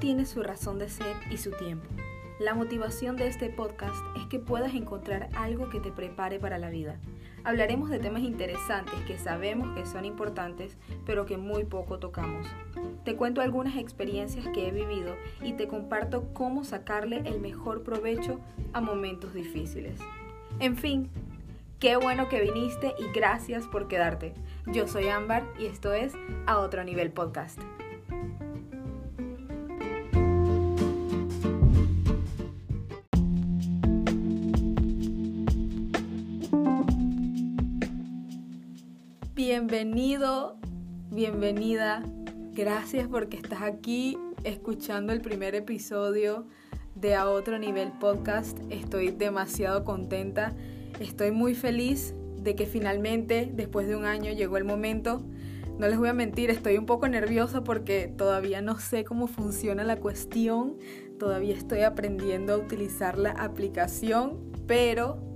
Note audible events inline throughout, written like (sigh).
tiene su razón de ser y su tiempo. La motivación de este podcast es que puedas encontrar algo que te prepare para la vida. Hablaremos de temas interesantes que sabemos que son importantes, pero que muy poco tocamos. Te cuento algunas experiencias que he vivido y te comparto cómo sacarle el mejor provecho a momentos difíciles. En fin, qué bueno que viniste y gracias por quedarte. Yo soy Ámbar y esto es A Otro Nivel Podcast. Bienvenido, bienvenida. Gracias porque estás aquí escuchando el primer episodio de A Otro Nivel Podcast. Estoy demasiado contenta. Estoy muy feliz de que finalmente, después de un año, llegó el momento. No les voy a mentir, estoy un poco nerviosa porque todavía no sé cómo funciona la cuestión. Todavía estoy aprendiendo a utilizar la aplicación, pero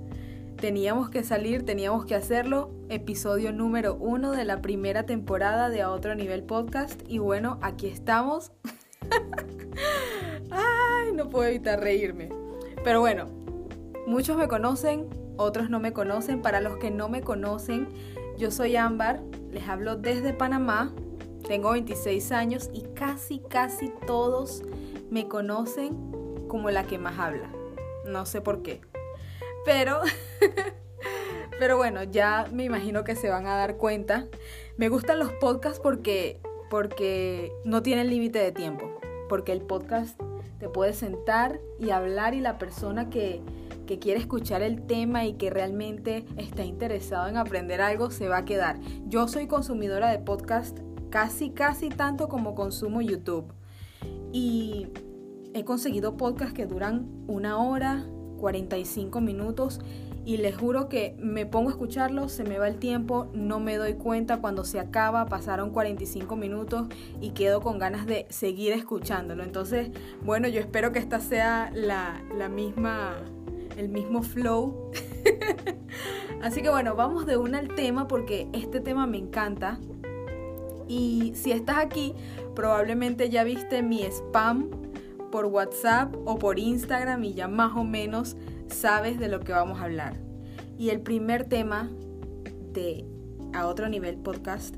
teníamos que salir, teníamos que hacerlo. Episodio número uno de la primera temporada de A Otro Nivel Podcast. Y bueno, aquí estamos. (laughs) Ay, no puedo evitar reírme. Pero bueno, muchos me conocen, otros no me conocen. Para los que no me conocen, yo soy Ámbar, les hablo desde Panamá. Tengo 26 años y casi, casi todos me conocen como la que más habla. No sé por qué. Pero, (laughs) pero bueno, ya me imagino que se van a dar cuenta. Me gustan los podcasts porque, porque no tienen límite de tiempo. Porque el podcast te puede sentar y hablar y la persona que, que quiere escuchar el tema y que realmente está interesado en aprender algo se va a quedar. Yo soy consumidora de podcast casi, casi tanto como consumo YouTube. Y he conseguido podcasts que duran una hora, 45 minutos y les juro que me pongo a escucharlo, se me va el tiempo, no me doy cuenta cuando se acaba, pasaron 45 minutos y quedo con ganas de seguir escuchándolo. Entonces, bueno, yo espero que esta sea la, la misma, el mismo flow. (laughs) Así que bueno, vamos de una al tema porque este tema me encanta. Y si estás aquí, probablemente ya viste mi spam por WhatsApp o por Instagram y ya más o menos sabes de lo que vamos a hablar. Y el primer tema de A Otro Nivel Podcast,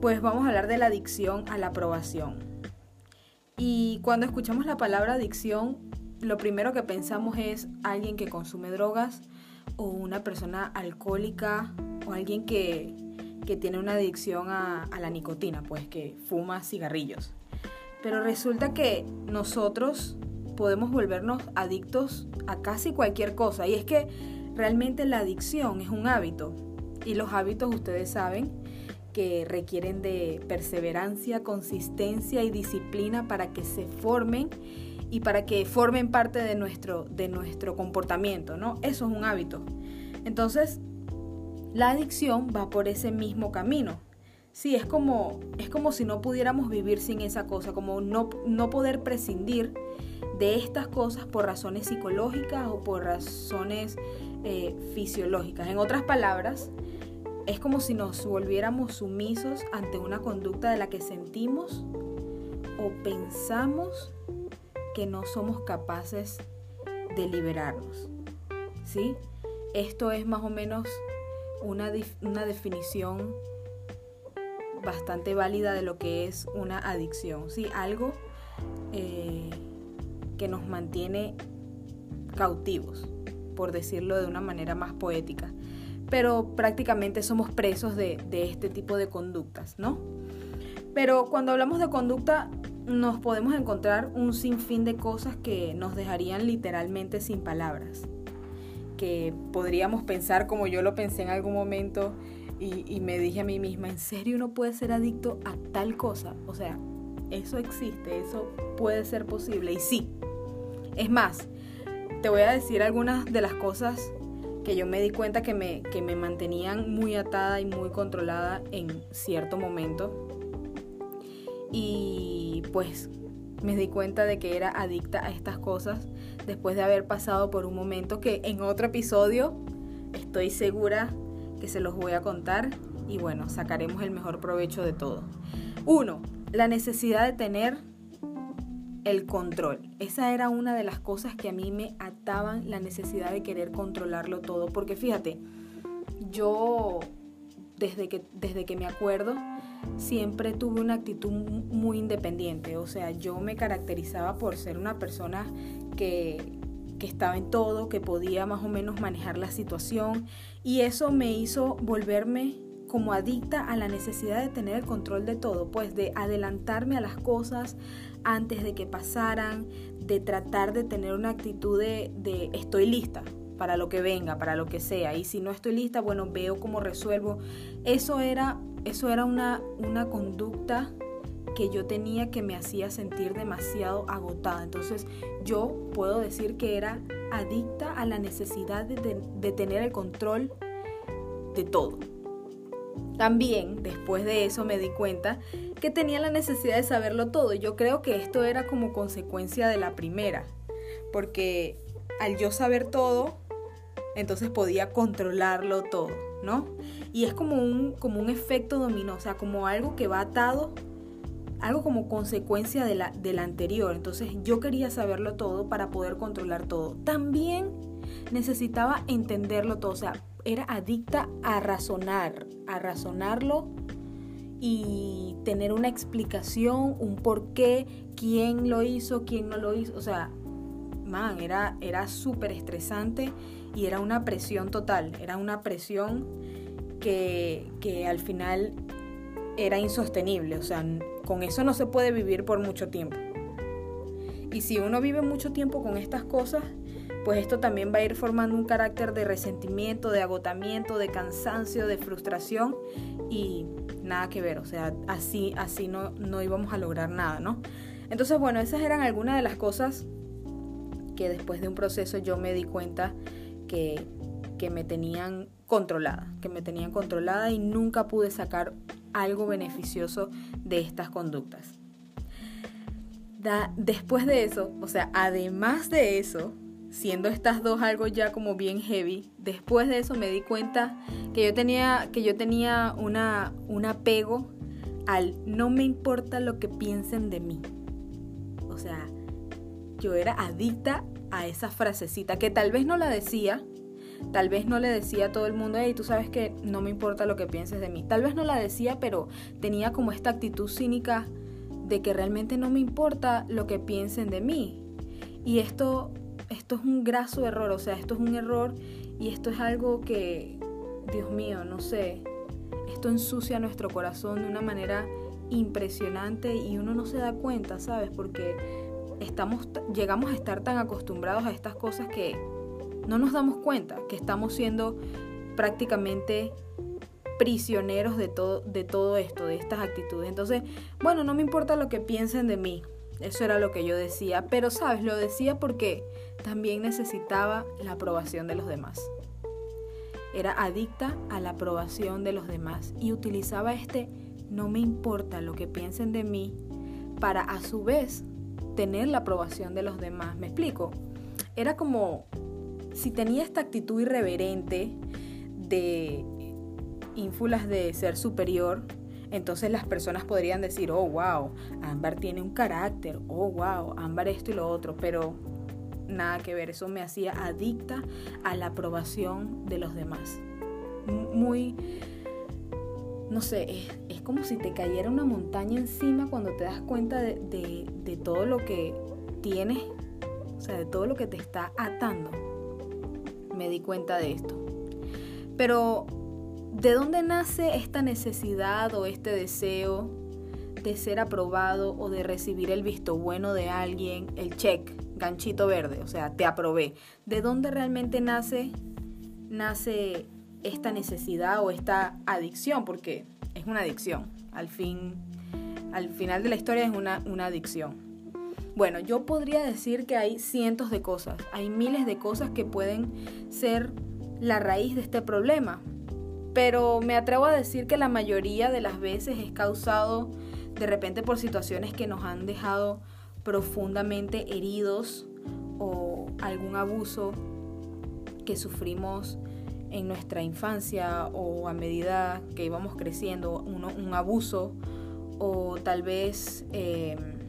pues vamos a hablar de la adicción a la aprobación. Y cuando escuchamos la palabra adicción, lo primero que pensamos es alguien que consume drogas o una persona alcohólica o alguien que, que tiene una adicción a, a la nicotina, pues que fuma cigarrillos. Pero resulta que nosotros podemos volvernos adictos a casi cualquier cosa. Y es que realmente la adicción es un hábito. Y los hábitos ustedes saben que requieren de perseverancia, consistencia y disciplina para que se formen y para que formen parte de nuestro, de nuestro comportamiento, ¿no? Eso es un hábito. Entonces, la adicción va por ese mismo camino. Sí, es como, es como si no pudiéramos vivir sin esa cosa, como no, no poder prescindir de estas cosas por razones psicológicas o por razones eh, fisiológicas. En otras palabras, es como si nos volviéramos sumisos ante una conducta de la que sentimos o pensamos que no somos capaces de liberarnos. ¿Sí? Esto es más o menos una, una definición bastante válida de lo que es una adicción, ¿sí? Algo eh, que nos mantiene cautivos, por decirlo de una manera más poética. Pero prácticamente somos presos de, de este tipo de conductas, ¿no? Pero cuando hablamos de conducta, nos podemos encontrar un sinfín de cosas que nos dejarían literalmente sin palabras. Que podríamos pensar como yo lo pensé en algún momento, y, me dije a mí misma, ¿en serio uno puede ser adicto a tal cosa? O sea, eso existe, eso puede ser posible. Y sí, es más, te voy a decir algunas de las cosas que yo me di cuenta que me, que me mantenían muy atada y muy controlada en cierto momento. Y pues me di cuenta de que era adicta a estas cosas después de haber pasado por un momento que en otro episodio estoy segura que se los voy a contar y bueno, sacaremos el mejor provecho de todo. Uno, la necesidad de tener el control. Esa era una de las cosas que a mí me ataban la necesidad de querer controlarlo todo. Porque fíjate, yo desde que, desde que me acuerdo siempre tuve una actitud muy independiente. O sea, yo me caracterizaba por ser una persona que, que estaba en todo, que podía más o menos manejar la situación. Y eso me hizo volverme como adicta a la necesidad de tener el control de todo, pues de adelantarme a las cosas antes de que pasaran, de tratar de tener una actitud de, estoy lista para lo que venga, para lo que sea, y si no estoy lista, bueno, veo cómo resuelvo. Eso era, eso era una, una conducta que yo tenía que me hacía sentir demasiado agotada. Entonces yo puedo decir que era adicta a la necesidad de, tener el control de todo. También después de eso me di cuenta que tenía la necesidad de saberlo todo. Yo creo que esto era como consecuencia de la primera, porque al yo saber todo, entonces podía controlarlo todo, ¿no? Y es como un, como un efecto dominó, o sea, como algo que va atado, algo como consecuencia de la, de la anterior. Entonces yo quería saberlo todo para poder controlar todo. También necesitaba entenderlo todo, o sea, era adicta a razonar, a razonarlo y tener una explicación, un por qué, quién lo hizo, quién no lo hizo. O sea, man, era, era súper estresante y era una presión total, era una presión que, que al final era insostenible. O sea, con eso no se puede vivir por mucho tiempo. Y si uno vive mucho tiempo con estas cosas, pues esto también va a ir formando un carácter de resentimiento, de agotamiento, de cansancio, de frustración y nada que ver, o sea, así, así no, no íbamos a lograr nada, ¿no? Entonces, bueno, esas eran algunas de las cosas que después de un proceso yo me di cuenta que, que me tenían controlada, que me tenían controlada y nunca pude sacar algo beneficioso de estas conductas. Da, después de eso, o sea, además de eso, siendo estas dos algo ya como bien heavy, después de eso me di cuenta que yo tenía, que yo tenía una, un apego al no me importa lo que piensen de mí. O sea, yo era adicta a esa frasecita que tal vez no la decía, tal vez no le decía a todo el mundo, hey, tú sabes que no me importa lo que pienses de mí. Tal vez no la decía, pero tenía como esta actitud cínica de que realmente no me importa lo que piensen de mí. Y esto esto es un graso error, o sea, esto es un error y esto es algo que, Dios mío, no sé, esto ensucia nuestro corazón de una manera impresionante y uno no se da cuenta, ¿sabes? Porque estamos, llegamos a estar tan acostumbrados a estas cosas que no nos damos cuenta que estamos siendo prácticamente prisioneros de todo, de todo esto, de estas actitudes. Entonces, bueno, no me importa lo que piensen de mí. Eso era lo que yo decía. Pero, ¿sabes? Lo decía porque también necesitaba la aprobación de los demás. Era adicta a la aprobación de los demás y utilizaba este no me importa lo que piensen de mí para a su vez tener la aprobación de los demás. ¿Me explico? Era como si tenía esta actitud irreverente de ínfulas de ser superior, entonces las personas podrían decir, oh, wow, Ámbar tiene un carácter, oh, wow, Ámbar esto y lo otro, pero nada que ver, eso me hacía adicta a la aprobación de los demás. Muy, no sé, es, como si te cayera una montaña encima cuando te das cuenta de, de todo lo que tienes, o sea, de todo lo que te está atando. Me di cuenta de esto. Pero, ¿de dónde nace esta necesidad o este deseo de ser aprobado o de recibir el visto bueno de alguien, el check? ganchito verde, o sea, te aprobé. ¿De dónde realmente nace, nace esta necesidad o esta adicción? Porque es una adicción. Al fin, al final de la historia es una, una adicción. Bueno, yo podría decir que hay cientos de cosas, hay miles de cosas que pueden ser la raíz de este problema. Pero me atrevo a decir que la mayoría de las veces es causado de repente por situaciones que nos han dejado profundamente heridos o algún abuso que sufrimos en nuestra infancia o a medida que íbamos creciendo, un abuso o tal vez, em,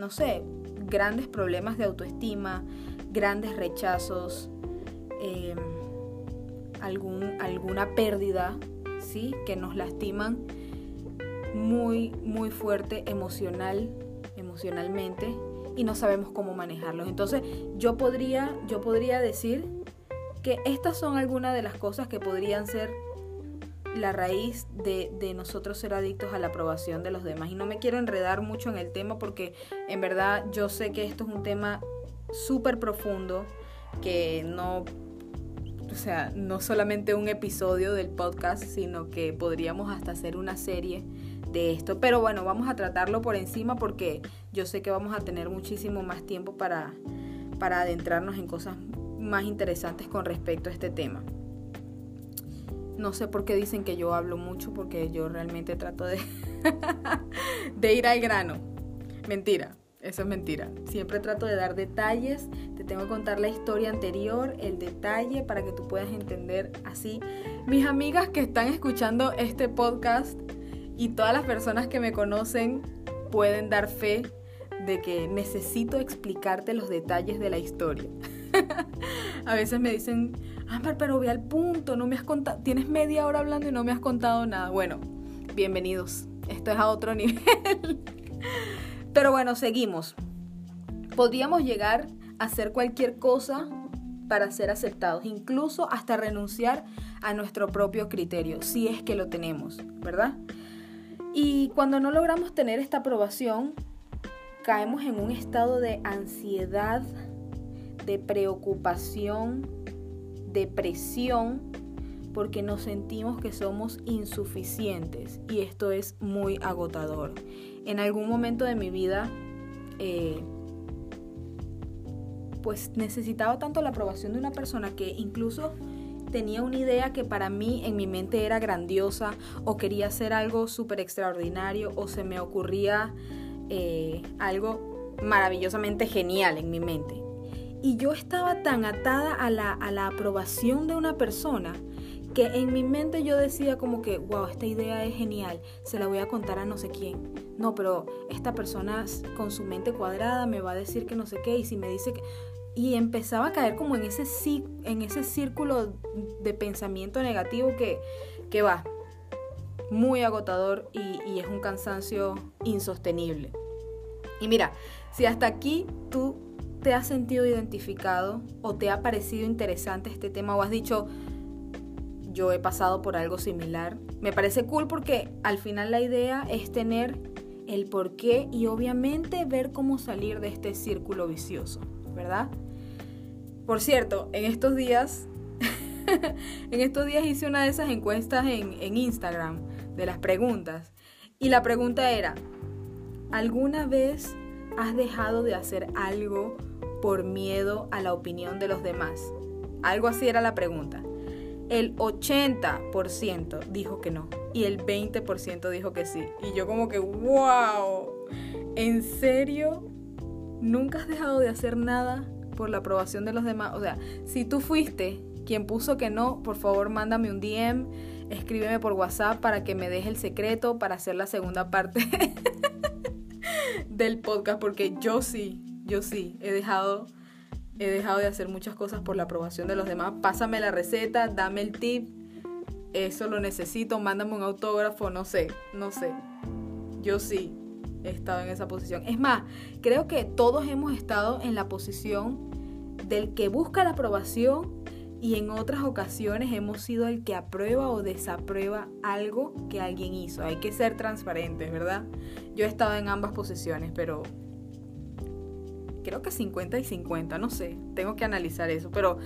no sé, grandes problemas de autoestima, grandes rechazos, em, algún, alguna pérdida, ¿sí? Que nos lastiman muy, muy fuerte emocional, emocionalmente y no sabemos cómo manejarlos. Entonces, yo podría, yo podría decir que estas son algunas de las cosas que podrían ser la raíz de, nosotros ser adictos a la aprobación de los demás. Y no me quiero enredar mucho en el tema porque en verdad yo sé que esto es un tema súper profundo que no, o sea, no solamente un episodio del podcast, sino que podríamos hasta hacer una serie de esto. Pero bueno, vamos a tratarlo por encima porque yo sé que vamos a tener muchísimo más tiempo para, para adentrarnos en cosas más interesantes con respecto a este tema. No sé por qué dicen que yo hablo mucho porque yo realmente trato de, (laughs) de ir al grano. Mentira, eso es mentira. Siempre trato de dar detalles. Te tengo que contar la historia anterior, el detalle para que tú puedas entender así. Mis amigas que están escuchando este podcast y todas las personas que me conocen pueden dar fe de que necesito explicarte los detalles de la historia. (laughs) a veces me dicen, Amber, pero ve al punto, no me has contado, tienes media hora hablando y no me has contado nada. Bueno, bienvenidos, esto es a otro (laughs) nivel. pero bueno, seguimos. Podríamos llegar a hacer cualquier cosa para ser aceptados, incluso hasta renunciar a nuestro propio criterio, si es que lo tenemos, ¿verdad? Y cuando no logramos tener esta aprobación, caemos en un estado de ansiedad, de preocupación, depresión porque nos sentimos que somos insuficientes y esto es muy agotador. En algún momento de mi vida, eh, pues necesitaba tanto la aprobación de una persona que incluso tenía una idea que para mí en mi mente era grandiosa o quería hacer algo súper extraordinario o se me ocurría eh, algo maravillosamente genial en mi mente. Y yo estaba tan atada a la, a la aprobación de una persona que en mi mente yo decía como que, wow, esta idea es genial, se la voy a contar a no sé quién. No, pero esta persona con su mente cuadrada me va a decir que no sé qué y si me dice que... Y empezaba a caer como en ese, en ese círculo de pensamiento negativo que, que va muy agotador y, y es un cansancio insostenible. Y mira, si hasta aquí tú te has sentido identificado o te ha parecido interesante este tema o has dicho, yo he pasado por algo similar. Me parece cool porque al final la idea es tener el porqué y obviamente ver cómo salir de este círculo vicioso, ¿verdad? Por cierto, en estos días, (laughs) en estos días hice una de esas encuestas en, en Instagram de las preguntas y la pregunta era, ¿alguna vez has dejado de hacer algo por miedo a la opinión de los demás? Algo así era la pregunta. El 80% dijo que no y el 20% dijo que sí. Y yo como que, wow, ¿en serio? ¿Nunca has dejado de hacer nada por la aprobación de los demás? O sea, si tú fuiste quien puso que no, por favor mándame un DM, escríbeme por WhatsApp para que me deje el secreto para hacer la segunda parte (laughs) del podcast, porque yo sí, yo sí, he dejado, he dejado de hacer muchas cosas por la aprobación de los demás. Pásame la receta, dame el tip, eso lo necesito, mándame un autógrafo, no sé, no sé. Yo sí he estado en esa posición. Es más, creo que todos hemos estado en la posición del que busca la aprobación y en otras ocasiones hemos sido el que aprueba o desaprueba algo que alguien hizo. Hay que ser transparentes, ¿verdad? Yo he estado en ambas posiciones, pero creo que 50 y 50, no sé, tengo que analizar eso, pero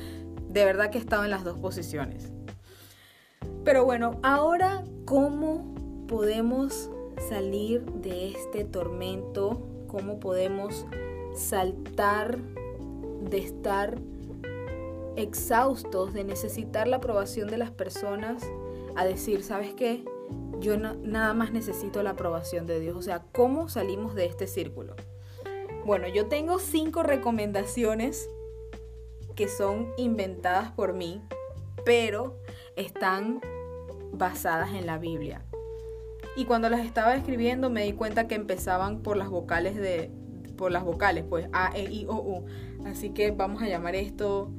de verdad que he estado en las dos posiciones. Pero bueno, ahora, ¿cómo podemos salir de este tormento? ¿Cómo podemos saltar de estar exhaustos, de necesitar la aprobación de las personas, a decir, ¿sabes qué? Yo nada más necesito la aprobación de Dios. O sea, ¿cómo salimos de este círculo? Bueno, yo tengo cinco recomendaciones que son inventadas por mí, pero están basadas en la Biblia. Y cuando las estaba escribiendo me di cuenta que empezaban por las vocales de, por las vocales, pues A, E, I, O, U. Así que vamos a llamar esto,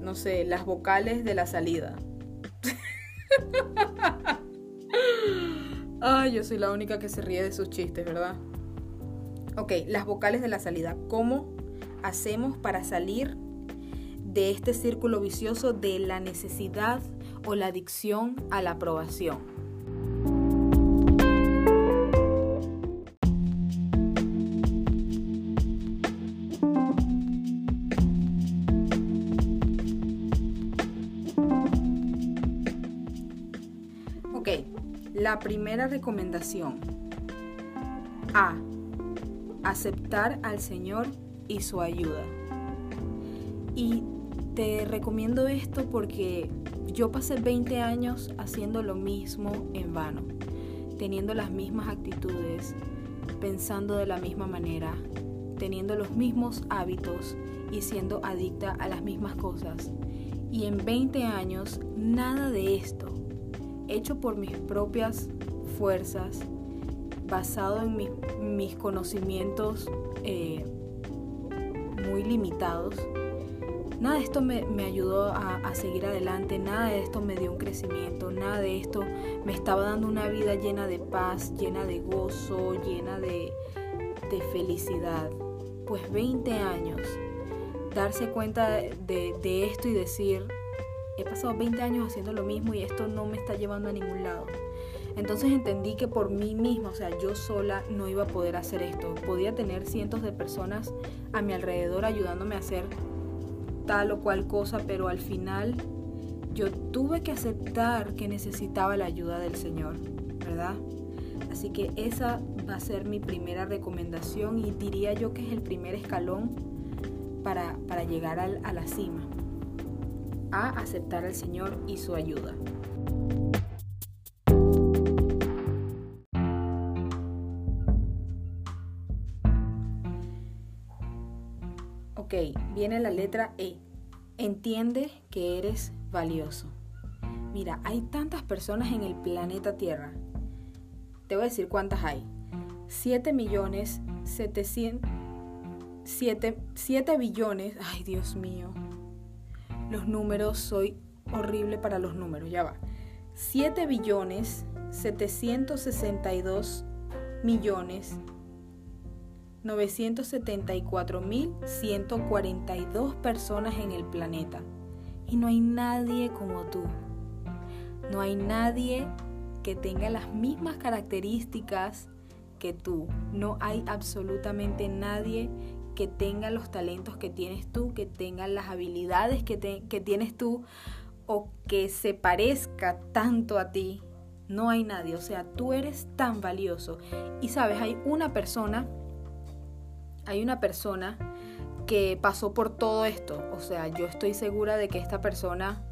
no sé, las vocales de la salida. (laughs) Ay, yo soy la única que se ríe de sus chistes, ¿verdad? Ok, las vocales de la salida. ¿Cómo hacemos para salir de este círculo vicioso de la necesidad o la adicción a la aprobación? La primera recomendación. A. Aceptar al Señor y su ayuda. Y te recomiendo esto porque yo pasé 20 años haciendo lo mismo en vano, teniendo las mismas actitudes, pensando de la misma manera, teniendo los mismos hábitos y siendo adicta a las mismas cosas. Y en 20 años nada de esto, hecho por mis propias fuerzas, basado en mis, conocimientos eh, muy limitados, nada de esto me, ayudó a, seguir adelante, nada de esto me dio un crecimiento, nada de esto me estaba dando una vida llena de paz, llena de gozo, llena de, de felicidad. Pues 20 años, darse cuenta de, de esto y decir, he pasado 20 años haciendo lo mismo y esto no me está llevando a ningún lado. Entonces entendí que por mí misma, o sea, yo sola no iba a poder hacer esto. Podía tener cientos de personas a mi alrededor ayudándome a hacer tal o cual cosa, pero al final yo tuve que aceptar que necesitaba la ayuda del Señor, ¿verdad? Así que esa va a ser mi primera recomendación y diría yo que es el primer escalón para, llegar a la cima, a aceptar al Señor y su ayuda. Ok, viene la letra E. Entiende que eres valioso. Mira, hay tantas personas en el planeta Tierra. Te voy a decir cuántas hay. 7 millones 700... 7, 7 billones... Ay, Dios mío. Los números, soy horrible para los números, ya va. 7 billones 762 millones 974.142 personas en el planeta. Y no hay nadie como tú. No hay nadie que tenga las mismas características que tú. No hay absolutamente nadie que tenga los talentos que tienes tú, que tenga las habilidades que, que tienes tú o que se parezca tanto a ti. No hay nadie. O sea, tú eres tan valioso. Y sabes, hay una persona hay una persona que pasó por todo esto. O sea, yo estoy segura de que esta persona,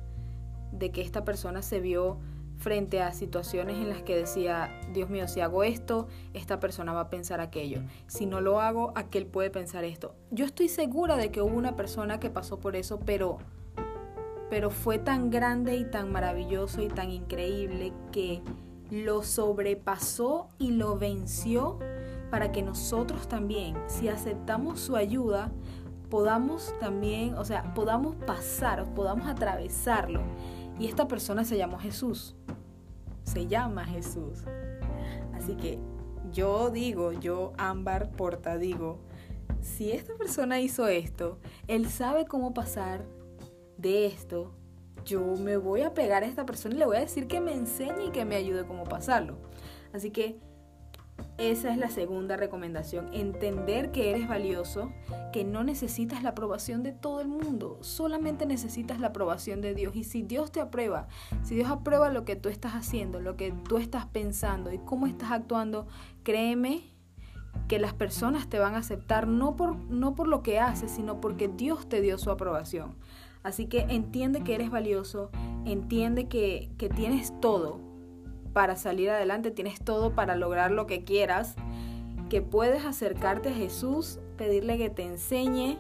de que esta persona se vio frente a situaciones en las que decía, Dios mío, si hago esto, esta persona va a pensar aquello. Si no lo hago, aquel puede pensar esto. Yo estoy segura de que hubo una persona que pasó por eso, pero pero fue tan grande y tan maravilloso y tan increíble que lo sobrepasó y lo venció para que nosotros también, si aceptamos su ayuda, podamos también, o sea, podamos pasar, podamos atravesarlo. Y esta persona se llamó Jesús. Se llama Jesús. Así que yo digo, yo Ámbar Porta digo, si esta persona hizo esto, él sabe cómo pasar de esto, yo me voy a pegar a esta persona y le voy a decir que me enseñe y que me ayude cómo pasarlo. Así que esa es la segunda recomendación, entender que eres valioso, que no necesitas la aprobación de todo el mundo, solamente necesitas la aprobación de Dios. Y si Dios te aprueba, si Dios aprueba lo que tú estás haciendo, lo que tú estás pensando y cómo estás actuando, créeme que las personas te van a aceptar no por, no por lo que haces, sino porque Dios te dio su aprobación. Así que entiende que eres valioso, entiende que, que tienes todo, para salir adelante, tienes todo para lograr lo que quieras, que puedes acercarte a Jesús, pedirle que te enseñe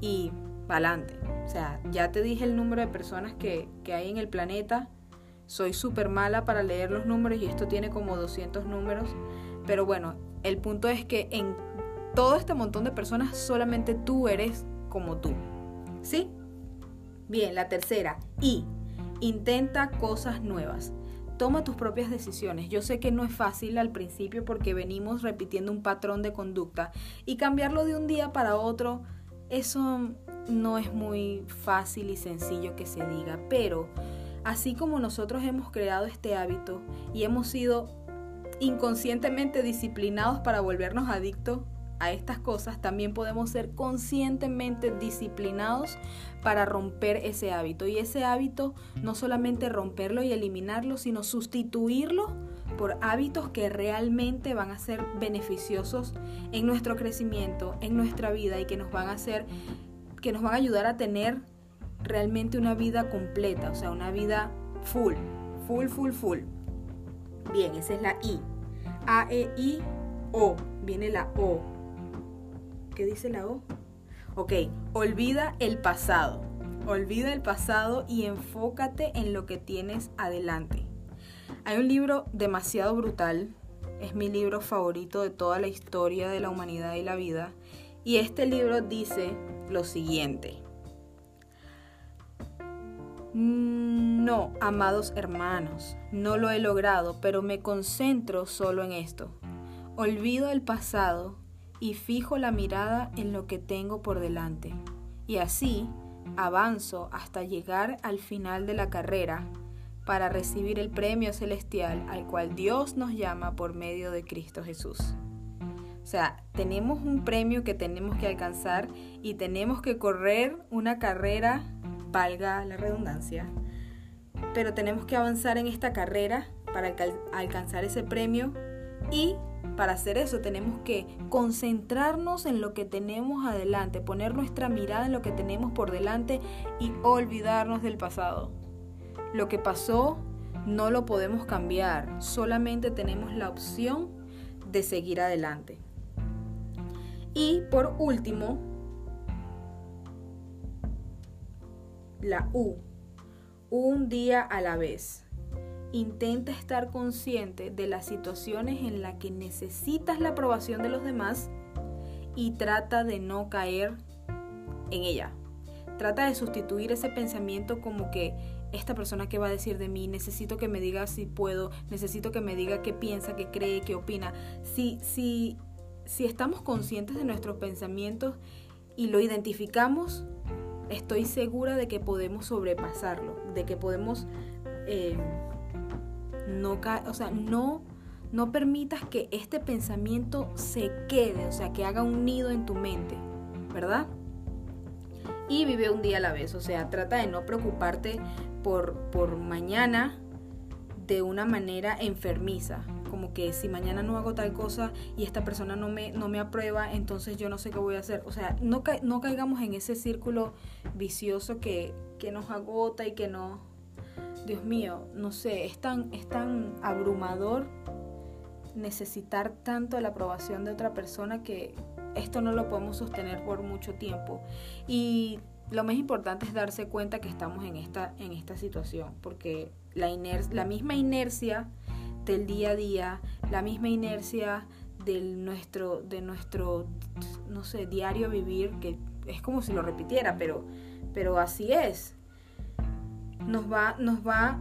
y para adelante. O sea, ya te dije el número de personas que, que hay en el planeta. Soy súper mala para leer los números y esto tiene como 200 números. Pero bueno, el punto es que en todo este montón de personas, solamente tú eres como tú. ¿Sí? Bien, la tercera. Y intenta cosas nuevas. Toma tus propias decisiones. Yo sé que no es fácil al principio porque venimos repitiendo un patrón de conducta y cambiarlo de un día para otro, eso no es muy fácil y sencillo que se diga, pero así como nosotros hemos creado este hábito y hemos sido inconscientemente disciplinados para volvernos adictos a estas cosas, también podemos ser conscientemente disciplinados para romper ese hábito. Y ese hábito no solamente romperlo y eliminarlo, sino sustituirlo por hábitos que realmente van a ser beneficiosos en nuestro crecimiento, en nuestra vida y que nos van a hacer que nos van a ayudar a tener realmente una vida completa, o sea, una vida full, full, full, full. Bien, esa es la I. A, E, I, O. Viene la O. ¿Qué dice la O? Ok, olvida el pasado. Olvida el pasado y enfócate en lo que tienes adelante. Hay un libro demasiado brutal, es mi libro favorito de toda la historia de la humanidad y la vida, y este libro dice lo siguiente. No, amados hermanos, no lo he logrado, pero me concentro solo en esto. Olvido el pasado y fijo la mirada en lo que tengo por delante. Y así avanzo hasta llegar al final de la carrera para recibir el premio celestial al cual Dios nos llama por medio de Cristo Jesús. O sea, tenemos un premio que tenemos que alcanzar y tenemos que correr una carrera, valga la redundancia, pero tenemos que avanzar en esta carrera para alcanzar ese premio y para hacer eso tenemos que concentrarnos en lo que tenemos adelante, poner nuestra mirada en lo que tenemos por delante y olvidarnos del pasado. Lo que pasó no lo podemos cambiar, solamente tenemos la opción de seguir adelante. Y por último, la U, un día a la vez. Intenta estar consciente de las situaciones en las que necesitas la aprobación de los demás y trata de no caer en ella. Trata de sustituir ese pensamiento como que esta persona que va a decir de mí, necesito que me diga si puedo, necesito que me diga qué piensa, qué cree, qué opina. Si, si si estamos conscientes de nuestros pensamientos y lo identificamos, estoy segura de que podemos sobrepasarlo, de que podemos eh, no, o sea, no, no permitas que este pensamiento se quede, o sea, que haga un nido en tu mente, ¿verdad? Y vive un día a la vez, o sea, trata de no preocuparte por, por mañana de una manera enfermiza, como que si mañana no hago tal cosa y esta persona no me, no me aprueba, entonces yo no sé qué voy a hacer. O sea, no, no caigamos en ese círculo vicioso que, que nos agota y que no... Dios mío, no sé, es tan, es tan abrumador necesitar tanto la aprobación de otra persona que esto no lo podemos sostener por mucho tiempo. Y lo más importante es darse cuenta que estamos en esta, en esta situación, porque la, la misma inercia del día a día, la misma inercia del nuestro, de nuestro, no sé, diario vivir, que es como si lo repitiera, pero, pero así es. Nos va, nos va,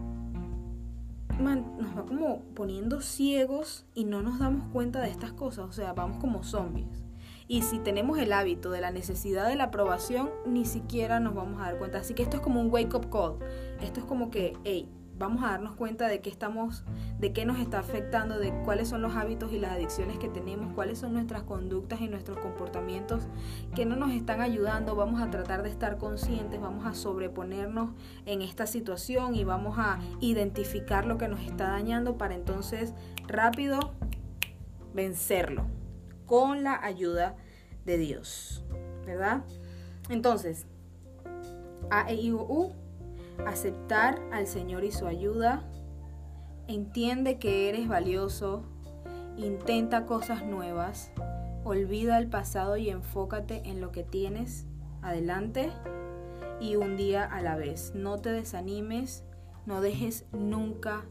nos va como poniendo ciegos y no nos damos cuenta de estas cosas, o sea, vamos como zombies. Y si tenemos el hábito de la necesidad de la aprobación, ni siquiera nos vamos a dar cuenta. Así que esto es como un wake up call. Esto es como que, hey, vamos a darnos cuenta de qué estamos, de qué nos está afectando, de cuáles son los hábitos y las adicciones que tenemos, cuáles son nuestras conductas y nuestros comportamientos que no nos están ayudando. Vamos a tratar de estar conscientes, vamos a sobreponernos en esta situación y vamos a identificar lo que nos está dañando para entonces rápido vencerlo con la ayuda de Dios, ¿verdad? Entonces, A, E, I, U aceptar al Señor y su ayuda, entiende que eres valioso, intenta cosas nuevas, olvida el pasado y enfócate en lo que tienes adelante y un día a la vez. No te desanimes, no dejes nunca,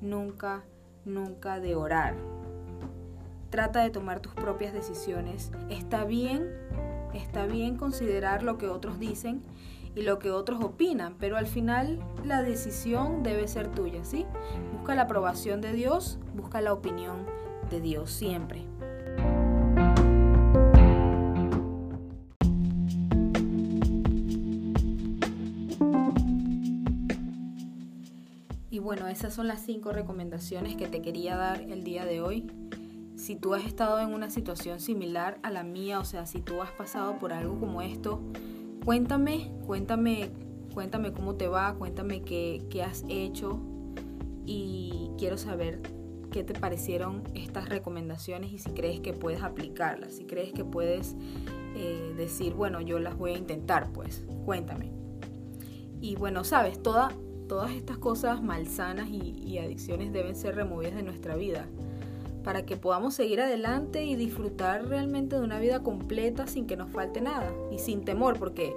nunca, nunca de orar. trata de tomar tus propias decisiones. Está bien, está bien considerar lo que otros dicen y lo que otros opinan, pero al final la decisión debe ser tuya, ¿sí? Busca la aprobación de Dios, busca la opinión de Dios siempre. Y bueno, esas son las cinco recomendaciones que te quería dar el día de hoy. Si tú has estado en una situación similar a la mía, o sea, si tú has pasado por algo como esto, Cuéntame, cuéntame, cuéntame cómo te va, cuéntame qué, has hecho y quiero saber qué te parecieron estas recomendaciones y si crees que puedes aplicarlas, si crees que puedes eh, decir, bueno, yo las voy a intentar, pues cuéntame. Y bueno, sabes, todas estas cosas malsanas y adicciones deben ser removidas de nuestra vida para que podamos seguir adelante y disfrutar realmente de una vida completa sin que nos falte nada y sin temor, porque,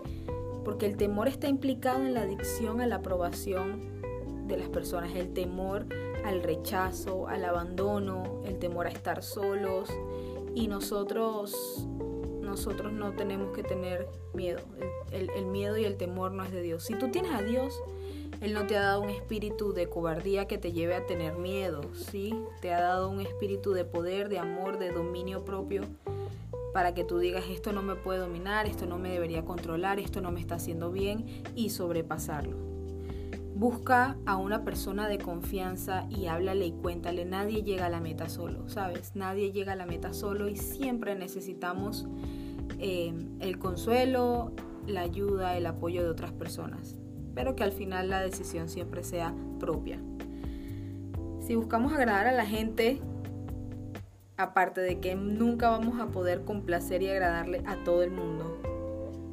porque el temor está implicado en la adicción a la aprobación de las personas, el temor al rechazo, al abandono, el temor a estar solos y nosotros nosotros no tenemos que tener miedo. El, el, miedo y el temor no es de Dios. Si tú tienes a Dios, él no te ha dado un espíritu de cobardía que te lleve a tener miedo, ¿sí? Te ha dado un espíritu de poder, de amor, de dominio propio para que tú digas esto no me puede dominar, esto no me debería controlar, esto no me está haciendo bien y sobrepasarlo. Busca a una persona de confianza y háblale y cuéntale. Nadie llega a la meta solo, ¿sabes? Nadie llega a la meta solo y siempre necesitamos eh, el consuelo, la ayuda, el apoyo de otras personas pero que al final la decisión siempre sea propia. Si buscamos agradar a la gente, aparte de que nunca vamos a poder complacer y agradarle a todo el mundo,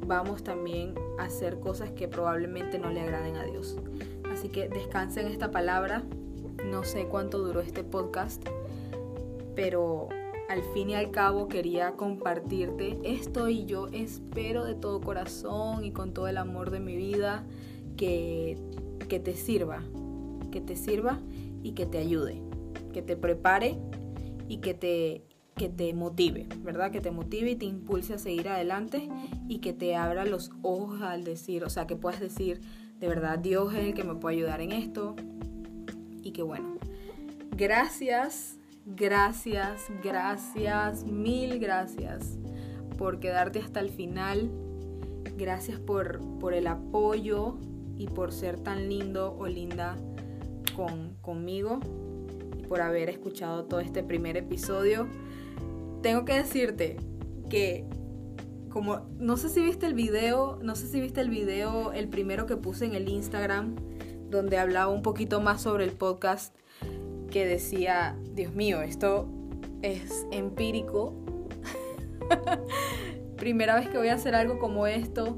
vamos también a hacer cosas que probablemente no le agraden a Dios. Así que descansa en esta palabra. No sé cuánto duró este podcast, pero al fin y al cabo quería compartirte esto y yo espero de todo corazón y con todo el amor de mi vida que, te sirva, que te sirva y que te ayude, que te prepare y que te, que te motive, ¿verdad? Que te motive y te impulse a seguir adelante y que te abra los ojos al decir, o sea, que puedas decir, de verdad, Dios es el que me puede ayudar en esto. Y que bueno, gracias, gracias, gracias, mil gracias por quedarte hasta el final. Gracias por, por el apoyo, y por ser tan lindo o linda con, conmigo por haber escuchado todo este primer episodio. Tengo que decirte que como no sé si viste el video, no sé si viste el video, el primero que puse en el Instagram, donde hablaba un poquito más sobre el podcast, que decía, Dios mío, esto es empírico. (laughs) Primera vez que voy a hacer algo como esto,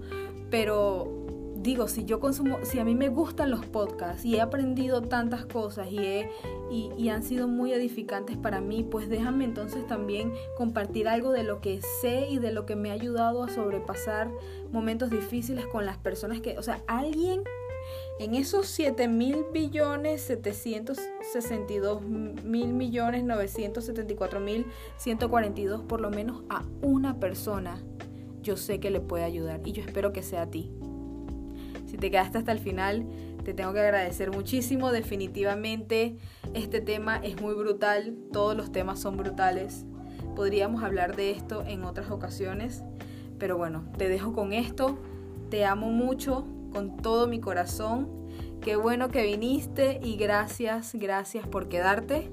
pero digo, si yo consumo, si a mí me gustan los podcasts y he aprendido tantas cosas y, he, y, han sido muy edificantes para mí, pues déjame entonces también compartir algo de lo que sé y de lo que me ha ayudado a sobrepasar momentos difíciles con las personas que, o sea, alguien en esos 7 mil billones 762 mil millones 974 mil 142, por lo menos a una persona, yo sé que le puede ayudar y yo espero que sea a ti. Si te quedaste hasta el final, te tengo que agradecer muchísimo. Definitivamente este tema es muy brutal. Todos los temas son brutales. Podríamos hablar de esto en otras ocasiones. Pero bueno, te dejo con esto. Te amo mucho con todo mi corazón. Qué bueno que viniste y gracias, gracias por quedarte.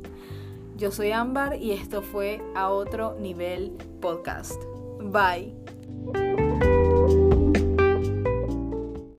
Yo soy Ámbar y esto fue A Otro Nivel Podcast. Bye.